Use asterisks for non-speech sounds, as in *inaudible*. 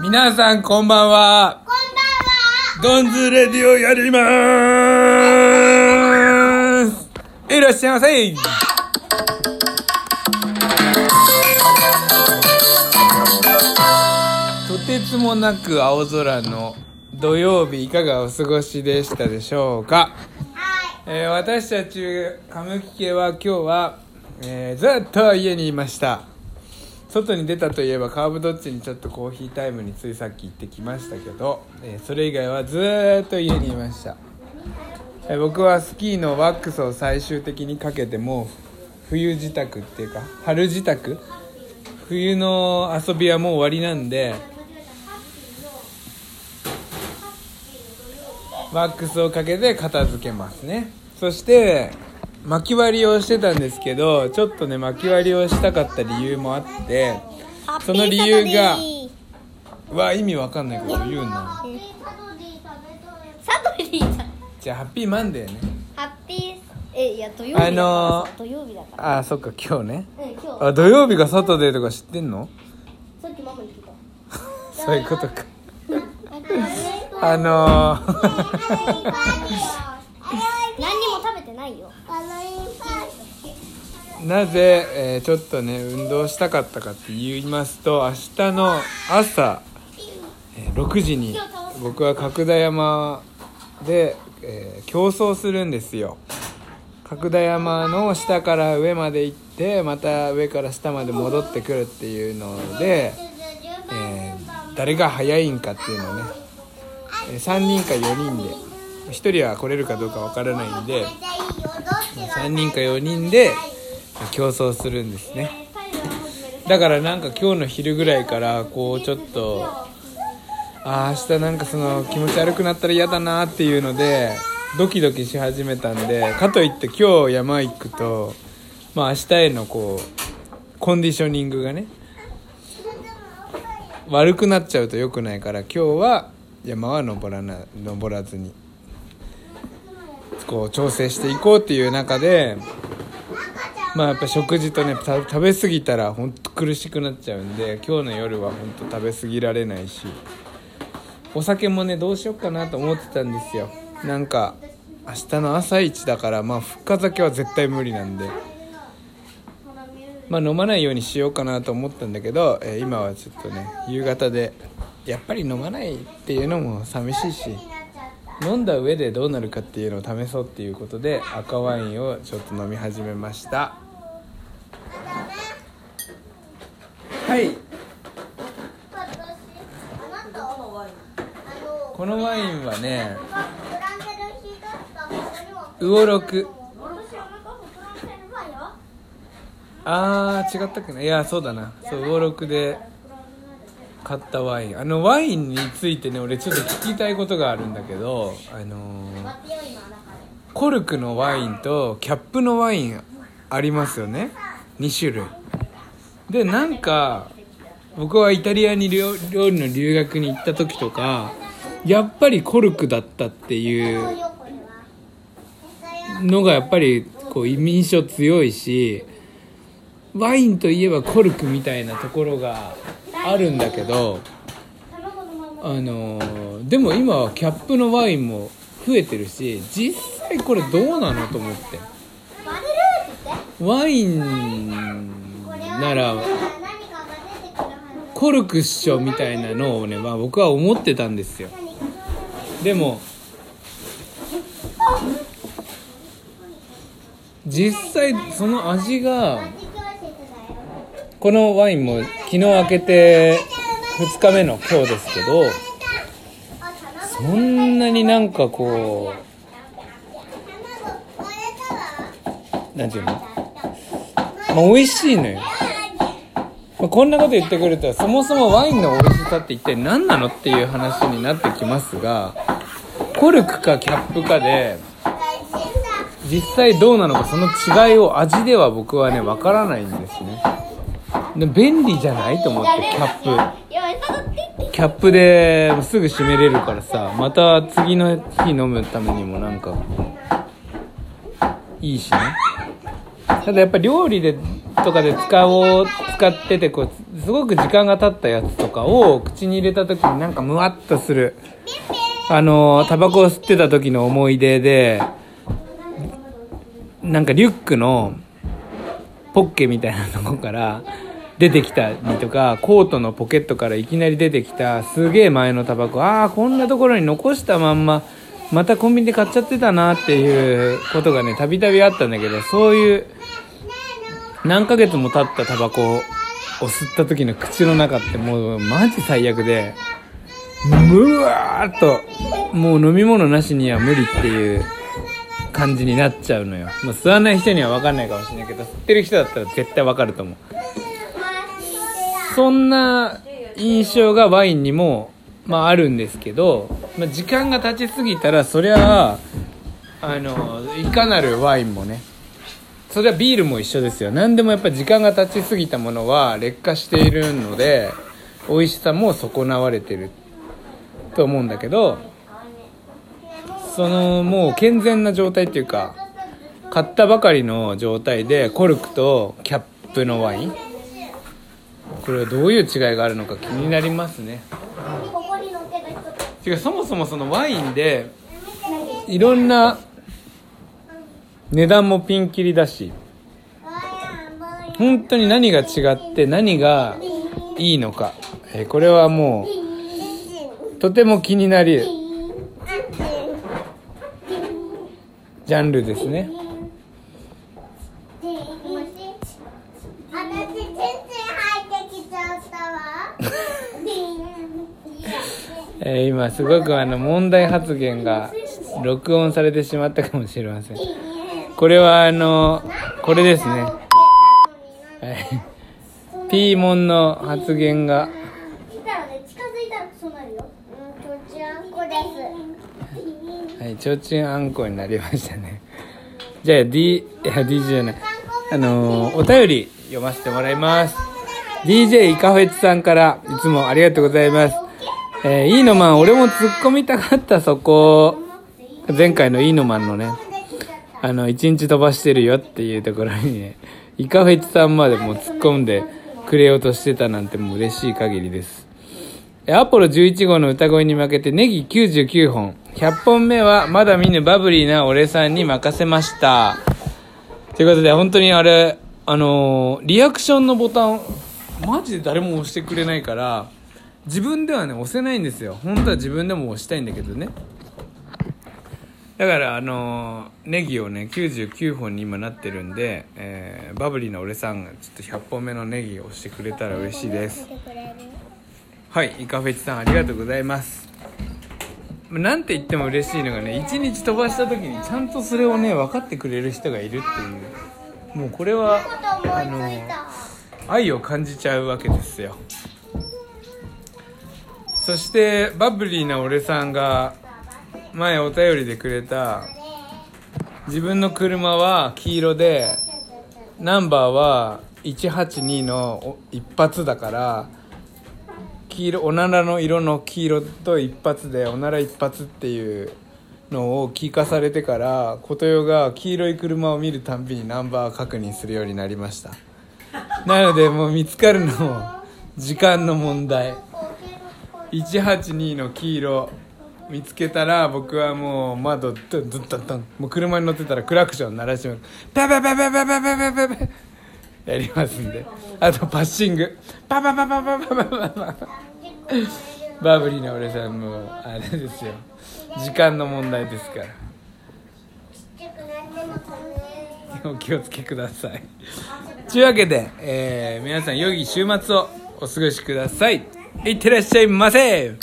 皆さんこんばんは。こんドンズレディオやりまーす。いらっしゃいませ。とてつもなく青空の土曜日いかがお過ごしでしたでしょうか、ばんは。はい。えー私たちカムキ家は今日は、えーずっと家にいました外に出たといえばカーブドッジにちょっとコーヒータイムについさっき行ってきましたけど、えーそれ以外はずっと家にいました、えー僕はスキーのワックスを最終的にかけてもう冬支度っていうか春支度冬の遊びはもう終わりなんでワックスをかけて片付けますね。そして巻き割りをしてたんですけどちょっとね巻き割りをしたかった理由もあってその理由がうわ意味わかんないこと言うなサトリーさん。じゃあハッピーマンデーねハッピー、え、いや、土曜日あのー土曜日だから。あーそっか今日ねうん、今日。あ土曜日がサタデーとか知ってんの？さっきママに聞いた。*laughs* そういうことかあのー *laughs* 何にも食べてないよ。なぜ、えーちょっとね運動したかったかって言いますと明日の朝、えー6時に僕は角田山で、えー競争するんですよ。角田山の下から上まで行ってまた上から下まで戻ってくるっていうので、え誰が速いんかっていうのをね、え3人か4人で1人は来れるかどうかわからないんで3人か4人で競争するんですね。だからなんか今日の昼ぐらいからこうちょっとあー明日なんかその気持ち悪くなったら嫌だなっていうのでドキドキし始めたんでかといって今日山行くとまあ明日へのこうコンディショニングがね悪くなっちゃうと良くないから今日は山は登らな登らずにこう調整していこうっていう中でまあやっぱ食事とね食べ過ぎたら本当苦しくなっちゃうんで今日の夜は本当食べ過ぎられないしお酒もねどうしようかなと思ってたんですよ。なんか明日の朝一だからまあ復活酒は絶対無理なんで。まあ飲まないようにしようかなと思ったんだけど、えー今はちょっとね夕方でやっぱり飲まないっていうのも寂しいし。飲んだ上でどうなるかっていうのを試そうっていうことで赤ワインをちょっと飲み始めました。はい。このワインはね魚六あー違ったっけな。いやそうだな。そう魚六で。買ったワイン。あのワインについてね俺ちょっと聞きたいことがあるんだけどあのーコルクのワインとキャップのワインありますよね。2種類。でなんか僕はイタリアに料料理の留学に行った時とかやっぱりコルクだったっていうのがやっぱりこう印象強いしワインといえばコルクみたいなところがあるんだけどあのでも今はキャップのワインも増えてるし実際これどうなのと思って。ワインならコルクっしょみたいなのをね、まあ、僕は思ってたんですよ。でも実際その味がこのワインも昨日開けて2日目の今日ですけどそんなになんかこうなんていうの？まあ美味しいのよ、まあ、こんなこと言ってくるとそもそもワインの美味しさって一体何なのっていう話になってきますがコルクかキャップかで実際どうなのかその違いを味では僕はねわからないんですね。便利じゃないと思ってキャップキャップ。ですぐ閉めれるからさまた次の日飲むためにもなんかいいしねただやっぱ料理でとかで使おう使っててこうすごく時間が経ったやつとかを口に入れた時になんかムワッとするあのタバコを吸ってた時の思い出でなんかリュックのポッケみたいなとこから出てきたりとかコートのポケットからいきなり出てきたすげえ前のタバコ。ああこんなところに残したまんままたコンビニで買っちゃってたなっていうことがねたびたびあったんだけどそういう何ヶ月も経ったタバコを吸った時の口の中ってもうマジ最悪でむわーっともう飲み物なしには無理っていう感じになっちゃうのよ、まあ、吸わない人には分かんないかもしれないけど吸ってる人だったら絶対分かると思う。そんな印象がワインにも、まあ、あるんですけど、まあ、時間が経ちすぎたらそりゃあのいかなるワインもねそれはビールも一緒ですよ。何でもやっぱ時間が経ちすぎたものは劣化しているので美味しさも損なわれてると思うんだけどそのもう健全な状態っていうか買ったばかりの状態でコルクとキャップのワインこれはどういう違いがあるのか気になりますね。違うそもそもそのワインでいろんな値段もピンキリだし本当に何が違って何がいいのか、えーこれはもうとても気になるジャンルですね私全然入ってきちゃったわえー今すごくあの問題発言が録音されてしまったかもしれませんこれはあのこれですねはいピーモンの発言がはい、ちょうちんあんこになりましたね。じゃあ、D、いや、DJ じゃない。あのーお便り読ませてもらいます。DJ イカフェチさんからいつもありがとうございます。えー、いいのマン、俺も突っ込みたかったそこ、前回のいいのマンのね、あの、一日飛ばしてるよっていうところにね、イカフェチさんまでも突っ込んでくれようとしてたなんてもう嬉しい限りです。えアポロ11号の歌声に負けてネギ99本。100本目はまだ見ぬバブリーな俺さんに任せました。ということで、本当にあれ、あのーリアクションのボタン、マジで誰も押してくれないから、自分ではね、押せないんですよ。本当は自分でも押したいんだけどね。だから、あのネギをね、99本に今なってるんで、えーバブリーな俺さんがちょっと100本目のネギを押してくれたら嬉しいです。はい、イカフェチさんありがとうございます。まあなんて言っても嬉しいのがね、一日飛ばした時にちゃんとそれをね、分かってくれる人がいるっていう。もうこれは、あの、愛を感じちゃうわけですよ。そして、バブリーな俺さんが、前お便りでくれた、自分の車は黄色で、ナンバーは182の一発だから、黄色おならの色の黄色と一発でおなら一発っていうのを聞かされてから琴代が黄色い車を見るたんびにナンバー確認するようになりました。なのでもう見つかるのも時間の問題。182の黄色見つけたら僕はもう窓ドンドンドンドンもう車に乗ってたらクラクション鳴らします。ペペペペペペペペペペやりますんであとパッシングパパパパパパパパパバブリーな俺さんもあれですよ時間の問題ですからお気をつけくださいというわけで、えー皆さん良い週末をお過ごしくださいいってらっしゃいませ。